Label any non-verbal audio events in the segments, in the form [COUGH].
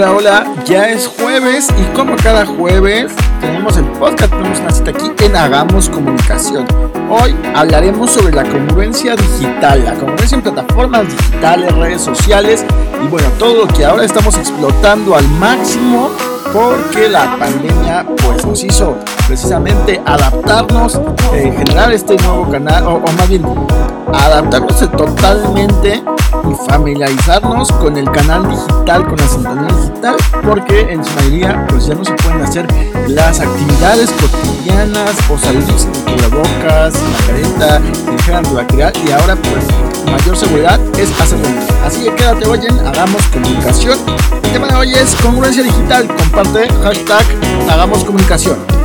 Hola, hola, ya es jueves y como cada jueves tenemos el podcast, tenemos una cita aquí en Hagamos Comunicación. Hoy hablaremos sobre la congruencia digital, la congruencia en plataformas digitales, redes sociales y bueno, todo lo que ahora estamos explotando al máximo porque la pandemia pues nos hizo precisamente adaptarnos, eh, generar este nuevo canal o, o más bien adaptarnos totalmente familiarizarnos con el canal digital, con la sintonía digital, porque en su mayoría pues ya no se pueden hacer las actividades cotidianas o salir sin cubrebocas, la careta, el gel antibacterial y ahora pues mayor seguridad es hacerlo. Así que quédate hoy Hagamos Comunicación. El tema de hoy es congruencia digital. Comparte hashtag Hagamos Comunicación.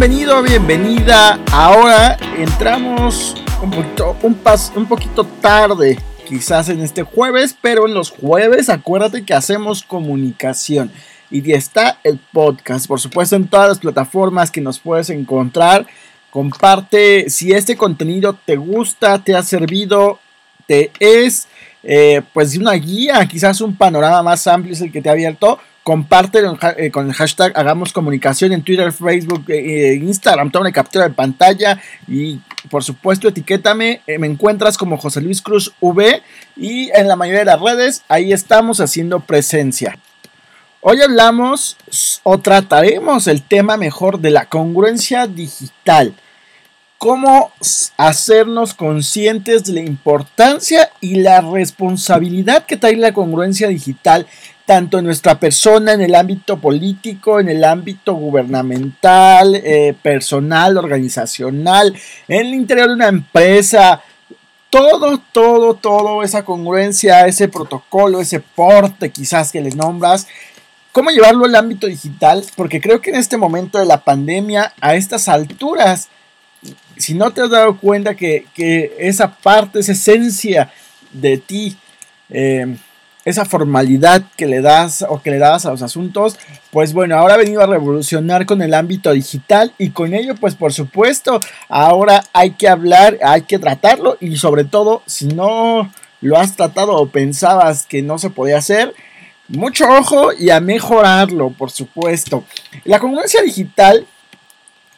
Bienvenido, bienvenida. Ahora entramos un poquito, un, un poquito tarde, quizás en este jueves, pero en los jueves acuérdate que hacemos comunicación. Y está el podcast, por supuesto, en todas las plataformas que nos puedes encontrar. Comparte si este contenido te gusta, te ha servido, te es eh, pues una guía, quizás un panorama más amplio es el que te ha abierto compártelo eh, con el hashtag Hagamos Comunicación en Twitter, Facebook, eh, Instagram, toma una captura de pantalla y por supuesto etiquétame, eh, me encuentras como José Luis Cruz V y en la mayoría de las redes ahí estamos haciendo presencia. Hoy hablamos o trataremos el tema mejor de la congruencia digital. Cómo hacernos conscientes de la importancia y la responsabilidad que trae la congruencia digital tanto en nuestra persona, en el ámbito político, en el ámbito gubernamental, eh, personal, organizacional, en el interior de una empresa, todo, todo, todo, esa congruencia, ese protocolo, ese porte quizás que le nombras, cómo llevarlo al ámbito digital, porque creo que en este momento de la pandemia, a estas alturas, si no te has dado cuenta que, esa parte, esa esencia de ti, eh, esa formalidad que le das o que le das a los asuntos, pues bueno, ahora ha venido a revolucionar con el ámbito digital y con ello, pues por supuesto, ahora hay que hablar, hay que tratarlo y sobre todo, si no lo has tratado o pensabas que no se podía hacer, mucho ojo y a mejorarlo, por supuesto. La congruencia digital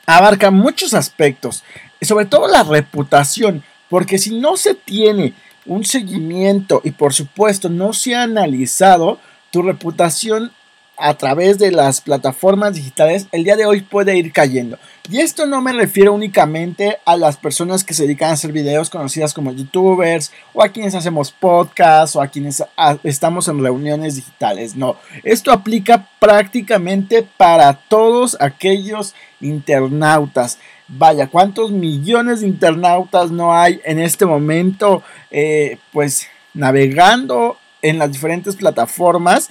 abarca muchos aspectos, sobre todo la reputación, porque si no se tiene un seguimiento y por supuesto no se ha analizado tu reputación a través de las plataformas digitales, el día de hoy puede ir cayendo. Y esto no me refiero únicamente a las personas que se dedican a hacer videos conocidas como youtubers o a quienes hacemos podcasts o a quienes estamos en reuniones digitales. No, esto aplica prácticamente para todos aquellos internautas. Vaya, ¿cuántos millones de internautas no hay en este momento? Eh, pues navegando en las diferentes plataformas.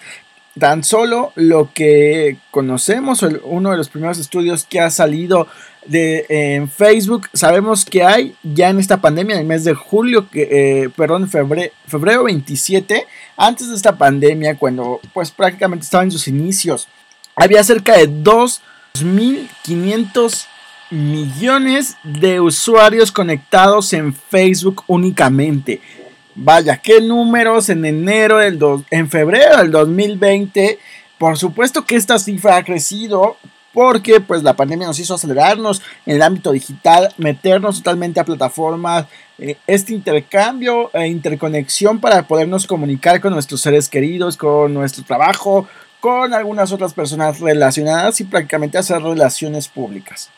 Tan solo lo que conocemos, uno de los primeros estudios que ha salido de, en Facebook, sabemos que hay ya en esta pandemia, en el mes de julio, eh, perdón, febrero, febrero 27, antes de esta pandemia, cuando pues prácticamente estaba en sus inicios, había cerca de 2.500 millones de usuarios conectados en Facebook únicamente. Vaya, qué números en enero del en febrero del 2020. Por supuesto que esta cifra ha crecido porque pues la pandemia nos hizo acelerarnos en el ámbito digital, meternos totalmente a plataformas, eh, este intercambio e interconexión para podernos comunicar con nuestros seres queridos, con nuestro trabajo, con algunas otras personas relacionadas y prácticamente hacer relaciones públicas.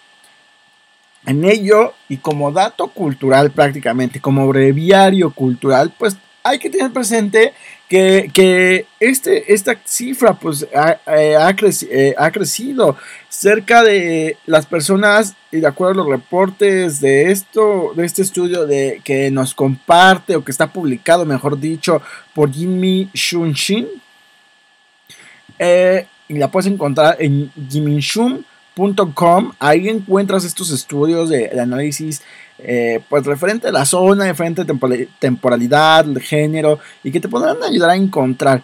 En ello, y como dato cultural prácticamente, como breviario cultural, pues hay que tener presente que, este, esta cifra pues ha, eh, eh, ha, crecido cerca de las personas y de acuerdo a los reportes de esto de este estudio de que nos comparte o que está publicado mejor dicho por Jimmy Shunshin eh, y la puedes encontrar en Shun ahí encuentras estos estudios de, análisis eh, pues referente a la zona, referente a temporalidad, género y que te podrán ayudar a encontrar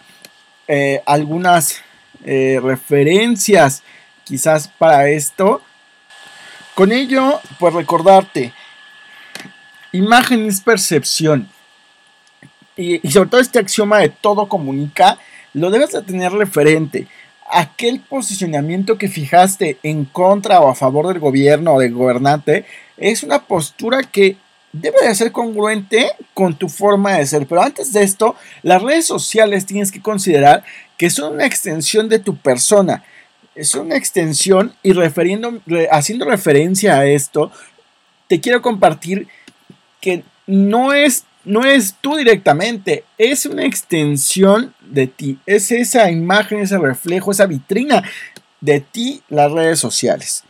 eh, algunas eh, referencias quizás para esto. Con ello, pues recordarte, imagen es percepción. Y, y, sobre todo este axioma de todo comunica, lo debes de tener referente. Aquel posicionamiento que fijaste en contra o a favor del gobierno o del gobernante es una postura que debe de ser congruente con tu forma de ser. Pero antes de esto, las redes sociales tienes que considerar que son una extensión de tu persona. Es una extensión y haciendo referencia a esto, te quiero compartir que no es, no es tú directamente, es una extensión de ti. Es esa imagen, ese reflejo, esa vitrina de ti, las redes sociales.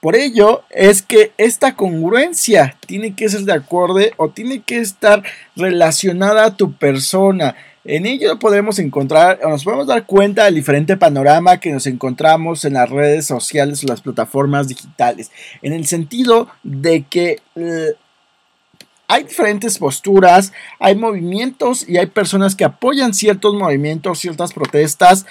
Por ello es que esta congruencia tiene que ser de acorde o tiene que estar relacionada a tu persona. En ello podemos encontrar, o nos podemos dar cuenta del diferente panorama que nos encontramos en las redes sociales o las plataformas digitales. En el sentido de que eh, hay diferentes posturas, hay movimientos y hay personas que apoyan ciertos movimientos, ciertas protestas,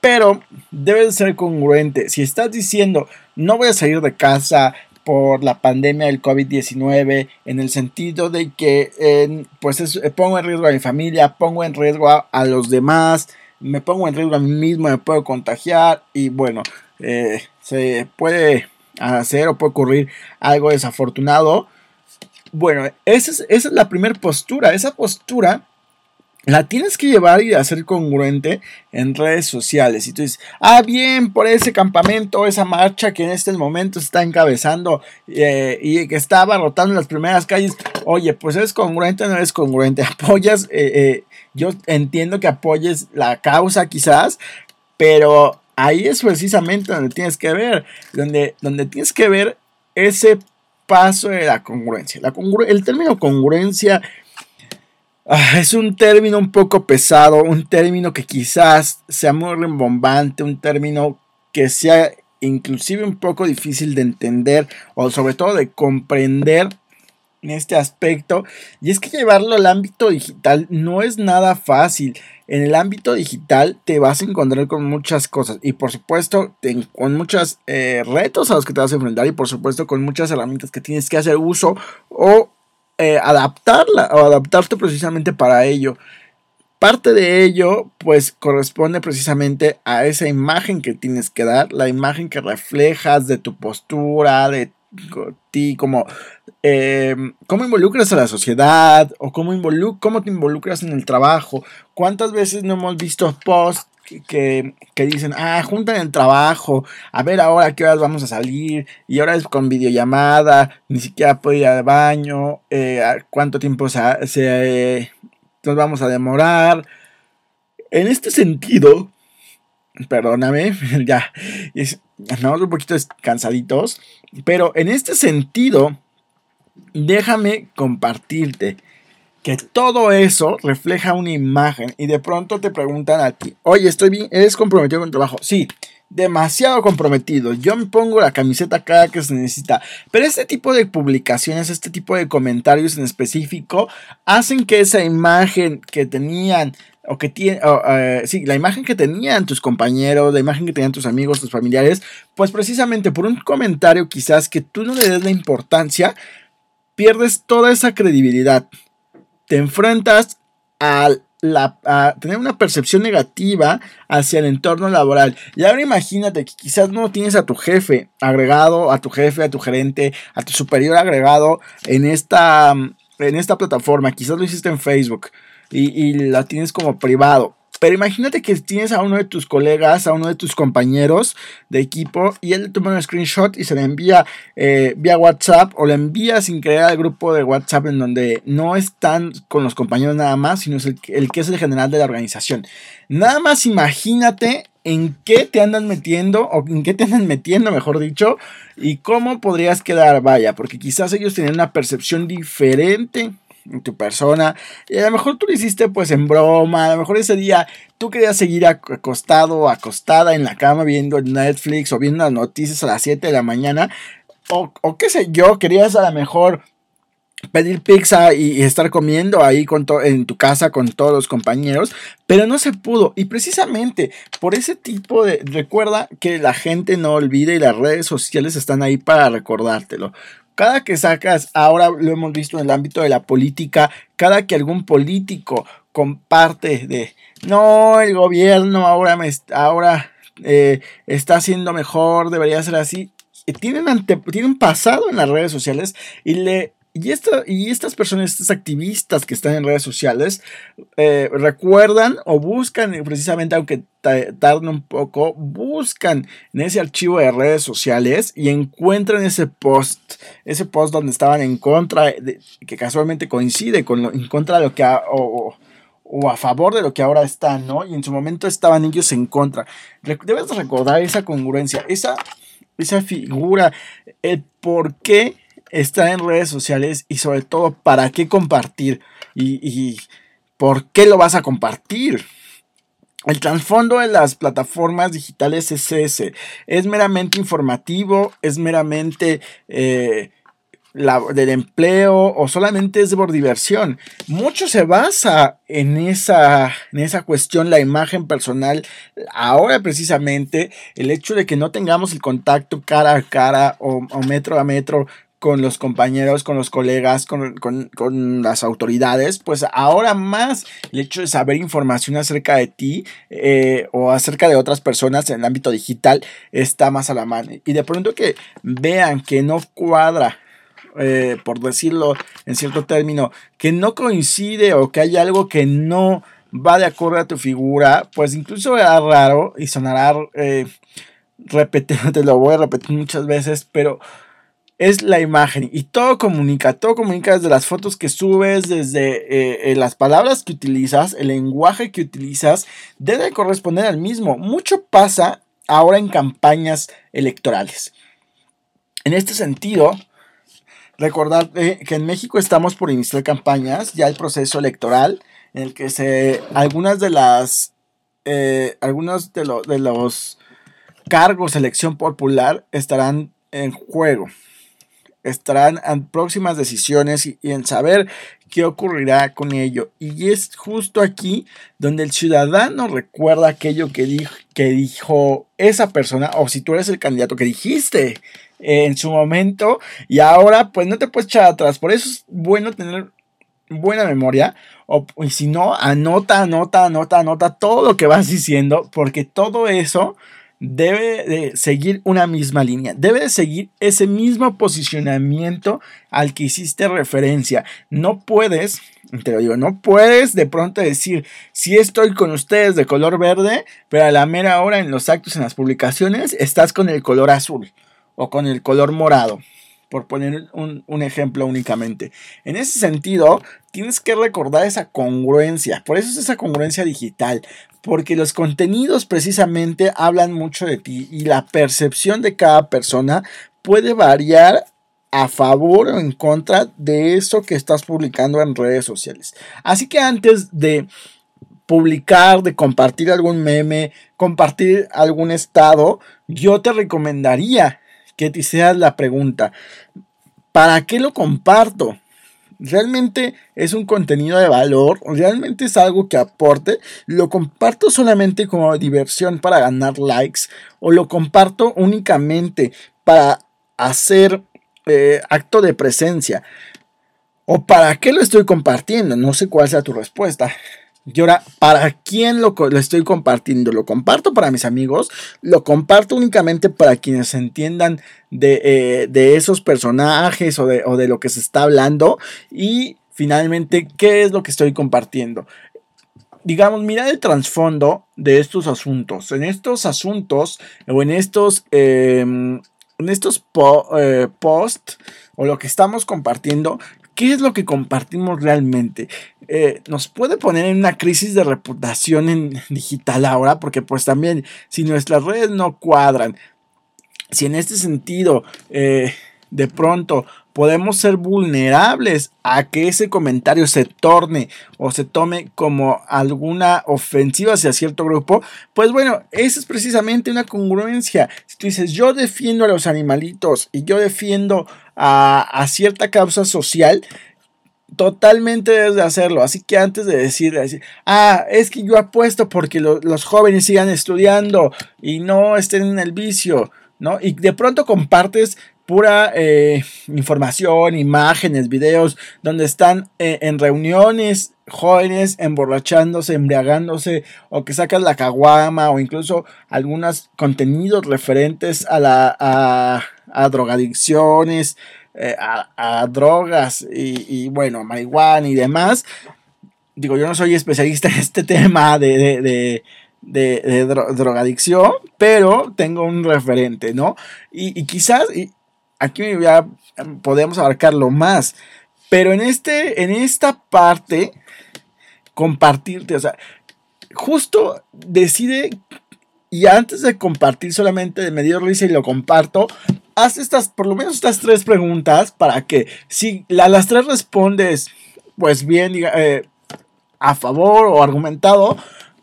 pero debes ser congruente. Si estás diciendo no voy a salir de casa por la pandemia del COVID-19 en el sentido de que pues eh, pongo en riesgo a mi familia, pongo en riesgo a, los demás, me pongo en riesgo a mí mismo, me puedo contagiar y bueno, eh, se puede hacer o puede ocurrir algo desafortunado. Bueno, esa es, es la primera postura. Esa postura la tienes que llevar y hacer congruente en redes sociales. Y tú dices, ah, bien, por ese campamento, esa marcha que en este momento está encabezando eh, y que estaba rotando en las primeras calles. Oye, pues es congruente o no eres congruente. [LAUGHS] Apoyas, eh, eh, yo entiendo que apoyes la causa quizás, pero ahí es precisamente donde tienes que ver, donde tienes que ver ese paso de la congruencia. La el término congruencia Ah, es un término un poco pesado, un término que quizás sea muy rembombante, un término que sea inclusive un poco difícil de entender o sobre todo de comprender en este aspecto. Y es que llevarlo al ámbito digital no es nada fácil. En el ámbito digital te vas a encontrar con muchas cosas y por supuesto con muchos eh, retos a los que te vas a enfrentar y por supuesto con muchas herramientas que tienes que hacer uso o eh, adaptarla o adaptarte precisamente para ello. Parte de ello, pues, corresponde precisamente a esa imagen que tienes que dar, la imagen que reflejas de tu postura, de ti, como eh, cómo involucras a la sociedad o cómo, cómo te involucras en el trabajo. ¿Cuántas veces no hemos visto posts que, dicen, ah, juntan el trabajo, a ver ahora qué horas vamos a salir, y ahora es con videollamada, ni siquiera puedo ir al baño, eh, cuánto tiempo se, nos vamos a demorar. En este sentido, perdóname, [LAUGHS] ya estamos un poquito cansaditos, pero en este sentido, déjame compartirte que todo eso refleja una imagen y de pronto te preguntan a ti, oye, estoy bien, ¿eres comprometido con el trabajo? Sí, demasiado comprometido. Yo me pongo la camiseta cada que se necesita. Pero este tipo de publicaciones, este tipo de comentarios en específico, hacen que esa imagen que tenían o que tiene, eh, sí, la imagen que tenían tus compañeros, la imagen que tenían tus amigos, tus familiares, pues precisamente por un comentario quizás que tú no le des la importancia, pierdes toda esa credibilidad te enfrentas a, la, tener una percepción negativa hacia el entorno laboral. Y ahora imagínate que quizás no tienes a tu jefe agregado, a tu jefe, a tu gerente, a tu superior agregado en esta, en esta plataforma. Quizás lo hiciste en Facebook y, y la tienes como privado. Pero imagínate que tienes a uno de tus colegas, a uno de tus compañeros de equipo y él le toma un screenshot y se le envía eh, vía WhatsApp o le envía sin creer al grupo de WhatsApp en donde no están con los compañeros nada más, sino el, el que es el general de la organización. Nada más imagínate en qué te andan metiendo o en qué te andan metiendo, mejor dicho, y cómo podrías quedar, vaya, porque quizás ellos tienen una percepción diferente en tu persona. Y a lo mejor tú lo hiciste pues en broma, a lo mejor ese día tú querías seguir acostado o acostada en la cama viendo Netflix o viendo las noticias a las 7 de la mañana. O, o qué sé yo, querías a lo mejor pedir pizza y, estar comiendo ahí con en tu casa con todos los compañeros, pero no se pudo. Y precisamente por ese tipo de... Recuerda que la gente no olvida y las redes sociales están ahí para recordártelo. Cada que sacas, ahora lo hemos visto en el ámbito de la política, cada que algún político comparte de, no, el gobierno ahora, me, ahora eh, está haciendo mejor, debería ser así. Tienen, ante, tienen pasado en las redes sociales y le y, y estas personas, estos activistas que están en redes sociales, eh, recuerdan o buscan, precisamente aunque tarden un poco, buscan en ese archivo de redes sociales y encuentran ese post, ese post donde estaban en contra, de, que casualmente coincide con lo, en contra de lo que... o, a favor de lo que ahora están, ¿no? Y en su momento estaban ellos en contra. Debes recordar esa congruencia, esa, esa figura, el por qué está en redes sociales y sobre todo para qué compartir y, por qué lo vas a compartir. El trasfondo de las plataformas digitales es ese. Es meramente informativo, es meramente eh, del empleo o solamente es por diversión. Mucho se basa en esa, en esa cuestión, la imagen personal. Ahora precisamente el hecho de que no tengamos el contacto cara a cara o metro a metro con los compañeros, con los colegas, con, las autoridades, pues ahora más el hecho de saber información acerca de ti eh, o acerca de otras personas en el ámbito digital está más a la mano. Y de pronto que vean que no cuadra, eh, por decirlo en cierto término, que no coincide o que hay algo que no va de acuerdo a tu figura, pues incluso será raro y sonará, eh, te [LAUGHS] lo voy a repetir muchas veces, pero es la imagen y todo comunica, todo comunica desde las fotos que subes, desde eh, eh, las palabras que utilizas, el lenguaje que utilizas, debe corresponder al mismo. Mucho pasa ahora en campañas electorales. En este sentido, recordar eh, que en México estamos por iniciar campañas, ya el proceso electoral, en el que se, algunas de las, algunos de, de los cargos de elección popular estarán en juego estarán en próximas decisiones y, en saber qué ocurrirá con ello. Y es justo aquí donde el ciudadano recuerda aquello que dijo, que dijo esa persona, o si tú eres el candidato que dijiste en su momento, y ahora pues no te puedes echar atrás. Por eso es bueno tener buena memoria, o si no, anota, anota, anota, anota todo lo que vas diciendo, porque todo eso debe de seguir una misma línea, debe de seguir ese mismo posicionamiento al que hiciste referencia. No puedes, te lo digo, no puedes de pronto decir, si estoy con ustedes de color verde, pero a la mera hora en los actos, en las publicaciones, estás con el color azul o con el color morado por poner un, ejemplo únicamente. En ese sentido, tienes que recordar esa congruencia. Por eso es esa congruencia digital. Porque los contenidos precisamente hablan mucho de ti y la percepción de cada persona puede variar a favor o en contra de eso que estás publicando en redes sociales. Así que antes de publicar, de compartir algún meme, compartir algún estado, yo te recomendaría que te hicieras la pregunta, ¿para qué lo comparto? ¿Realmente es un contenido de valor? ¿Realmente es algo que aporte? ¿Lo comparto solamente como diversión para ganar likes? ¿O lo comparto únicamente para hacer eh, acto de presencia? ¿O para qué lo estoy compartiendo? No sé cuál sea tu respuesta. Y ahora, ¿para quién lo, estoy compartiendo? ¿Lo comparto para mis amigos? ¿Lo comparto únicamente para quienes entiendan de, eh, esos personajes o de, o de lo que se está hablando? Y finalmente, ¿qué es lo que estoy compartiendo? digamos, mira el trasfondo de estos asuntos. En estos asuntos o en estos, em, en estos eh, posts o lo que estamos compartiendo, ¿Qué es lo que compartimos realmente? Eh, nos puede poner en una crisis de reputación en digital ahora, porque pues también si nuestras redes no cuadran, si en este sentido eh, de pronto podemos ser vulnerables a que ese comentario se torne o se tome como alguna ofensiva hacia cierto grupo, pues bueno, esa es precisamente una congruencia. Si tú dices, yo defiendo a los animalitos y yo defiendo a, a cierta causa social, totalmente debes de hacerlo. Así que antes de decir, decir ah, es que yo apuesto porque los jóvenes sigan estudiando y no estén en el vicio, ¿no? Y de pronto compartes pura eh, información, imágenes, videos, donde están eh, en reuniones jóvenes emborrachándose, embriagándose, o que sacas la caguama, o incluso algunos contenidos referentes a la a, a drogadicciones, eh, a, drogas y, bueno, marihuana y demás. Digo, yo no soy especialista en este tema de, de, drogadicción, pero tengo un referente, ¿no? Y, quizás aquí ya podemos abarcarlo más, pero en, este, en esta parte, compartirte, o sea, justo decide y antes de compartir solamente de medio risa y lo comparto, haz estas, por lo menos estas tres preguntas para que si las tres respondes, pues bien, eh, a favor o argumentado,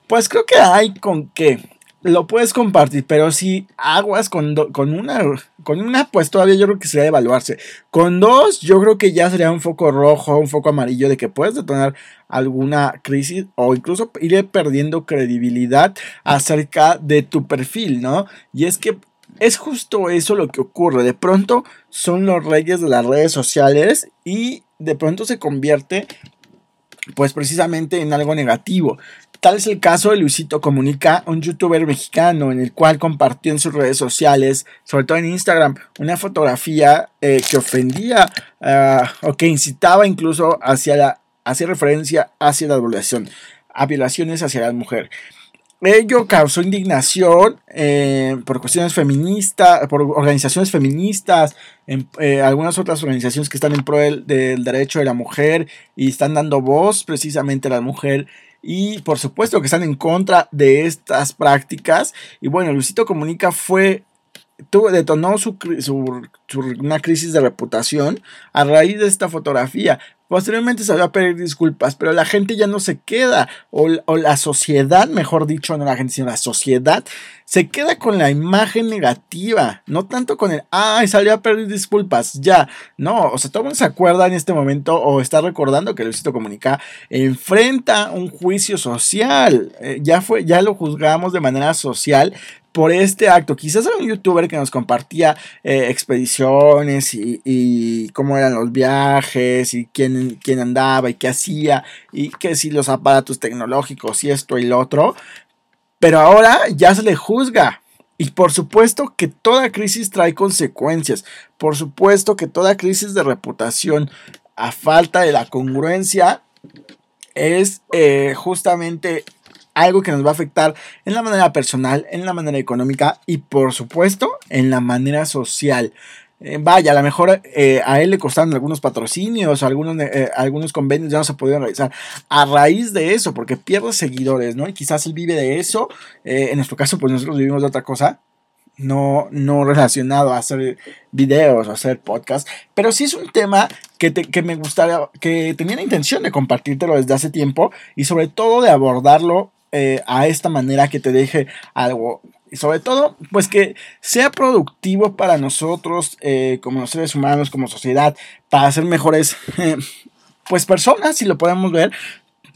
pues creo que hay con qué lo puedes compartir, pero si aguas con, con, una, con una, pues todavía yo creo que sería evaluarse. Con dos, yo creo que ya sería un foco rojo, un foco amarillo de que puedes detonar alguna crisis o incluso ir perdiendo credibilidad acerca de tu perfil, ¿no? Y es que es justo eso lo que ocurre. De pronto son los reyes de las redes sociales y de pronto se convierte pues precisamente en algo negativo. Tal es el caso de Luisito Comunica, un youtuber mexicano en el cual compartió en sus redes sociales, sobre todo en Instagram, una fotografía eh, que ofendía ah, o que incitaba incluso hacia la hacia referencia hacia la violación, a violaciones hacia la mujer. Ello causó indignación eh, por cuestiones feministas, por organizaciones feministas, en, eh, algunas otras organizaciones que están en pro del, derecho de la mujer y están dando voz precisamente a la mujer y por supuesto que están en contra de estas prácticas. Y bueno, Luisito Comunica fue tuvo, detonó su, una crisis de reputación a raíz de esta fotografía. Posteriormente se a pedir disculpas, pero la gente ya no se queda, o, la sociedad, mejor dicho, no la gente, sino la sociedad, se queda con la imagen negativa, no tanto con el, ay, salió a pedir disculpas, ya, no, o sea, todo el mundo se acuerda en este momento o está recordando que Luisito Comunica enfrenta un juicio social, eh, ya fue, ya lo juzgamos de manera social, por este acto. Quizás era un youtuber que nos compartía eh, expediciones y, cómo eran los viajes y quién, quién andaba y qué hacía y que si los aparatos tecnológicos y esto y lo otro. Pero ahora ya se le juzga. Y por supuesto que toda crisis trae consecuencias. Por supuesto que toda crisis de reputación a falta de la congruencia es eh, justamente algo que nos va a afectar en la manera personal, en la manera económica y por supuesto en la manera social. Eh, vaya, a lo mejor eh, a él le costaron algunos patrocinios, algunos, eh, algunos convenios ya no se pudieron realizar a raíz de eso, porque pierde seguidores, ¿no? Y quizás él vive de eso. en nuestro caso, pues nosotros vivimos de otra cosa, no, no relacionado a hacer videos o hacer podcasts, pero sí es un tema que, que me gustaría, que tenía la intención de compartírtelo desde hace tiempo y sobre todo de abordarlo eh, a esta manera que te deje algo. Y sobre todo, pues que sea productivo para nosotros eh, como seres humanos, como sociedad, para ser mejores, [LAUGHS] pues personas, si lo podemos ver.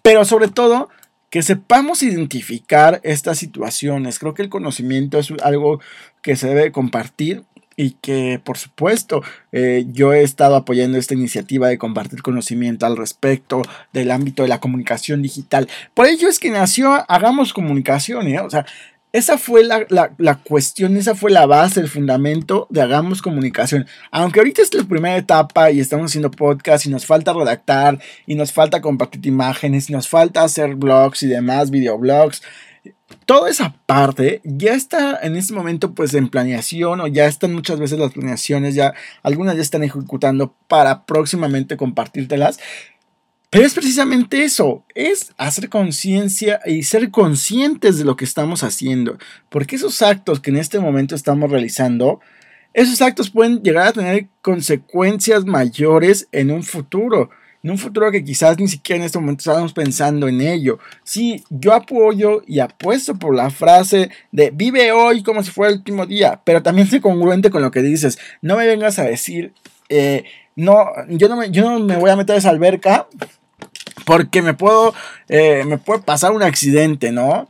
Pero sobre todo, que sepamos identificar estas situaciones. Creo que el conocimiento es algo que se debe compartir y que por supuesto eh, yo he estado apoyando esta iniciativa de compartir conocimiento al respecto del ámbito de la comunicación digital. Por ello es que nació Hagamos Comunicación, ¿eh? o sea, esa fue la, la, cuestión, esa fue la base, el fundamento de Hagamos Comunicación. Aunque ahorita es la primera etapa y estamos haciendo podcast y nos falta redactar y nos falta compartir imágenes y nos falta hacer blogs y demás, videoblogs toda esa parte ya está en este momento pues en planeación o ya están muchas veces las planeaciones, ya algunas ya están ejecutando para próximamente compartírtelas. Pero es precisamente eso, es hacer conciencia y ser conscientes de lo que estamos haciendo, porque esos actos que en este momento estamos realizando esos actos pueden llegar a tener consecuencias mayores en un futuro. En un futuro que quizás ni siquiera en este momento estamos pensando en ello. Sí, yo apoyo y apuesto por la frase de vive hoy como si fuera el último día, pero también sé congruente con lo que dices. No me vengas a decir, eh, no, yo no, me, yo no me voy a meter a esa alberca porque me puedo, eh, me puede pasar un accidente, ¿no?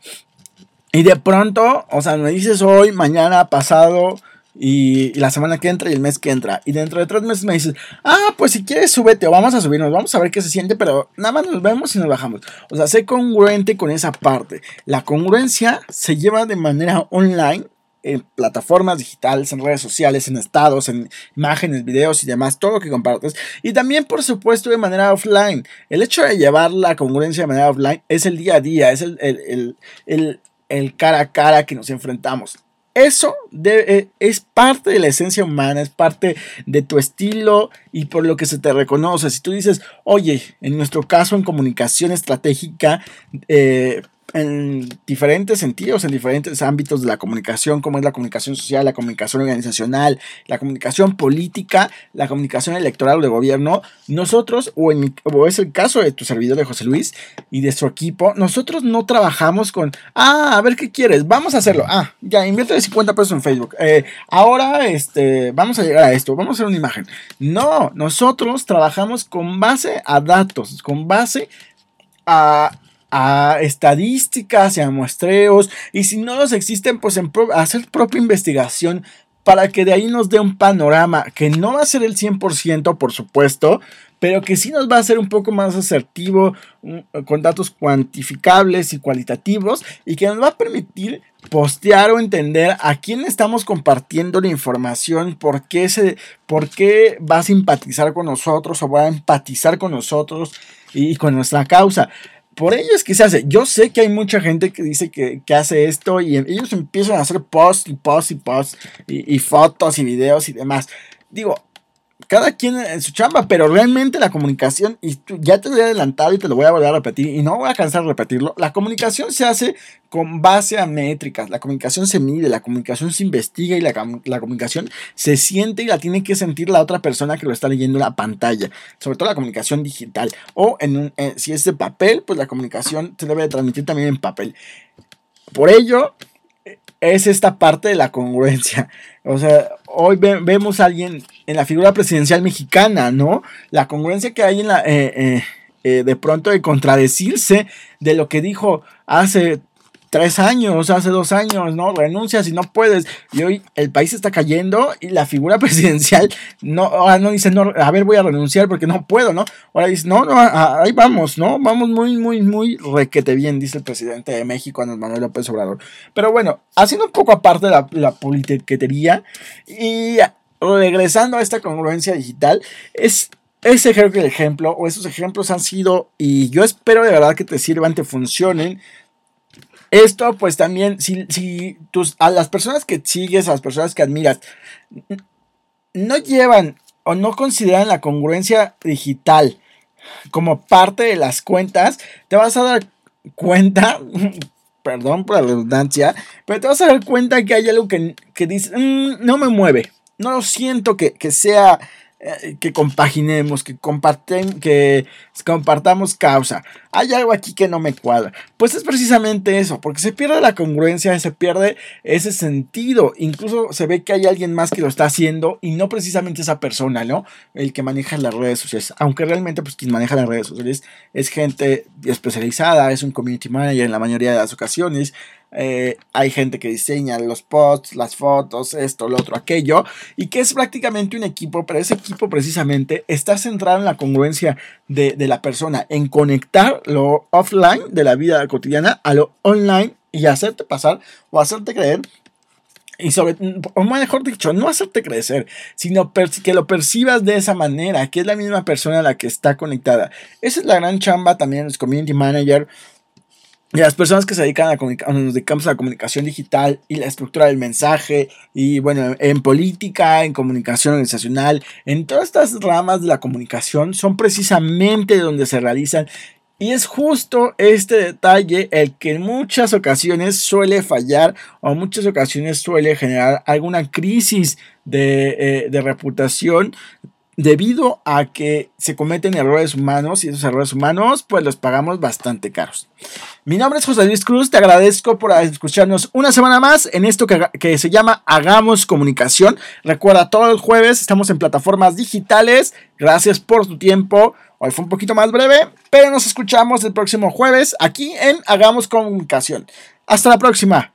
Y de pronto, o sea, me dices hoy, mañana, pasado, y, la semana que entra y el mes que entra. Y dentro de tres meses me dices, ah, pues si quieres súbete o vamos a subirnos, vamos a ver qué se siente, pero nada más nos vemos y nos bajamos. O sea, sé congruente con esa parte. La congruencia se lleva de manera online en plataformas digitales, en redes sociales, en estados, en imágenes, videos y demás, todo lo que compartes. Y también, por supuesto, de manera offline. El hecho de llevar la congruencia de manera offline es el día a día, es el, el, el, el cara a cara que nos enfrentamos. Eso eh, es parte de la esencia humana, es parte de tu estilo y por lo que se te reconoce. Si tú dices, oye, en nuestro caso en comunicación estratégica, eh, en diferentes sentidos, en diferentes ámbitos de la comunicación, como es la comunicación social, la comunicación organizacional, la comunicación política, la comunicación electoral o de gobierno, nosotros, o, es el caso de tu servidor de José Luis y de su equipo, nosotros no trabajamos con, ah, a ver qué quieres, vamos a hacerlo, ah, ya, invierte de 50 pesos en Facebook, eh, ahora este, vamos a llegar a esto, vamos a hacer una imagen. No, nosotros trabajamos con base a datos, con base a a estadísticas y a muestreos, y si no los existen, pues en hacer propia investigación para que de ahí nos dé un panorama que no va a ser el 100%, por supuesto, pero que sí nos va a ser un poco más asertivo, con datos cuantificables y cualitativos, y que nos va a permitir postear o entender a quién estamos compartiendo la información, por qué, se, por qué va a simpatizar con nosotros o va a empatizar con nosotros y con nuestra causa por ello es que se hace. Yo sé que hay mucha gente que dice que, hace esto y ellos empiezan a hacer post y post y post y, y fotos y videos y demás. Digo, cada quien en su chamba, pero realmente la comunicación, y ya te lo he adelantado y te lo voy a volver a repetir, y no voy a cansar de repetirlo, la comunicación se hace con base a métricas, la comunicación se mide, la comunicación se investiga y la, comunicación se siente y la tiene que sentir la otra persona que lo está leyendo en la pantalla, sobre todo la comunicación digital, o en eh, si es de papel, pues la comunicación se debe de transmitir también en papel. Por ello, es esta parte de la congruencia. O sea, hoy vemos a alguien en la figura presidencial mexicana, ¿no? La congruencia que hay en la... Eh, eh, eh, de pronto de contradecirse de lo que dijo hace tres años, hace dos años, ¿no? Renuncias y no puedes. Y hoy el país está cayendo y la figura [LAUGHS] presidencial no, ahora no dice, no, a ver, voy a renunciar porque no puedo, ¿no? Ahora dice, no, no, ahí vamos, ¿no? Vamos muy, muy, muy requete bien, dice el presidente de México, Andrés Manuel López Obrador. Pero bueno, haciendo un poco aparte la, la politiquetería y regresando a esta congruencia digital, es ese creo que el ejemplo o esos ejemplos han sido y yo espero de verdad que te sirvan, te funcionen esto, pues también, si, si tus, a las personas que sigues, a las personas que admiras, no llevan o no consideran la congruencia digital como parte de las cuentas, te vas a dar cuenta, [LAUGHS] perdón por la redundancia, pero te vas a dar cuenta que hay algo que, que dice, mm, no me mueve, no siento que, que sea eh, que compaginemos, que, comparten, que compartamos causa. Hay algo aquí que no me cuadra. Pues es precisamente eso, porque se pierde la congruencia, se pierde ese sentido. Incluso se ve que hay alguien más que lo está haciendo y no precisamente esa persona, ¿no? El que maneja las redes sociales. Aunque realmente, pues quien maneja las redes sociales es gente especializada, es un community manager en la mayoría de las ocasiones. Eh, hay gente que diseña los posts, las fotos, esto, lo otro, aquello, y que es prácticamente un equipo, pero ese equipo precisamente está centrado en la congruencia de, la persona, en conectar lo offline de la vida cotidiana a lo online y hacerte pasar o hacerte creer y sobre, o mejor dicho, no hacerte crecer, sino que lo percibas de esa manera, que es la misma persona a la que está conectada. Esa es la gran chamba también los community manager y las personas que se dedican a comunicar, nos dedicamos a la comunicación digital y la estructura del mensaje, y bueno, en política, en comunicación organizacional, en todas estas ramas de la comunicación son precisamente donde se realizan. Y es justo este detalle el que en muchas ocasiones suele fallar o en muchas ocasiones suele generar alguna crisis de, de reputación debido a que se cometen errores humanos y esos errores humanos pues los pagamos bastante caros. Mi nombre es José Luis Cruz, te agradezco por escucharnos una semana más en esto que, se llama Hagamos Comunicación. Recuerda, todos los jueves estamos en plataformas digitales. Gracias por tu tiempo. Hoy fue un poquito más breve, pero nos escuchamos el próximo jueves aquí en Hagamos Comunicación. Hasta la próxima.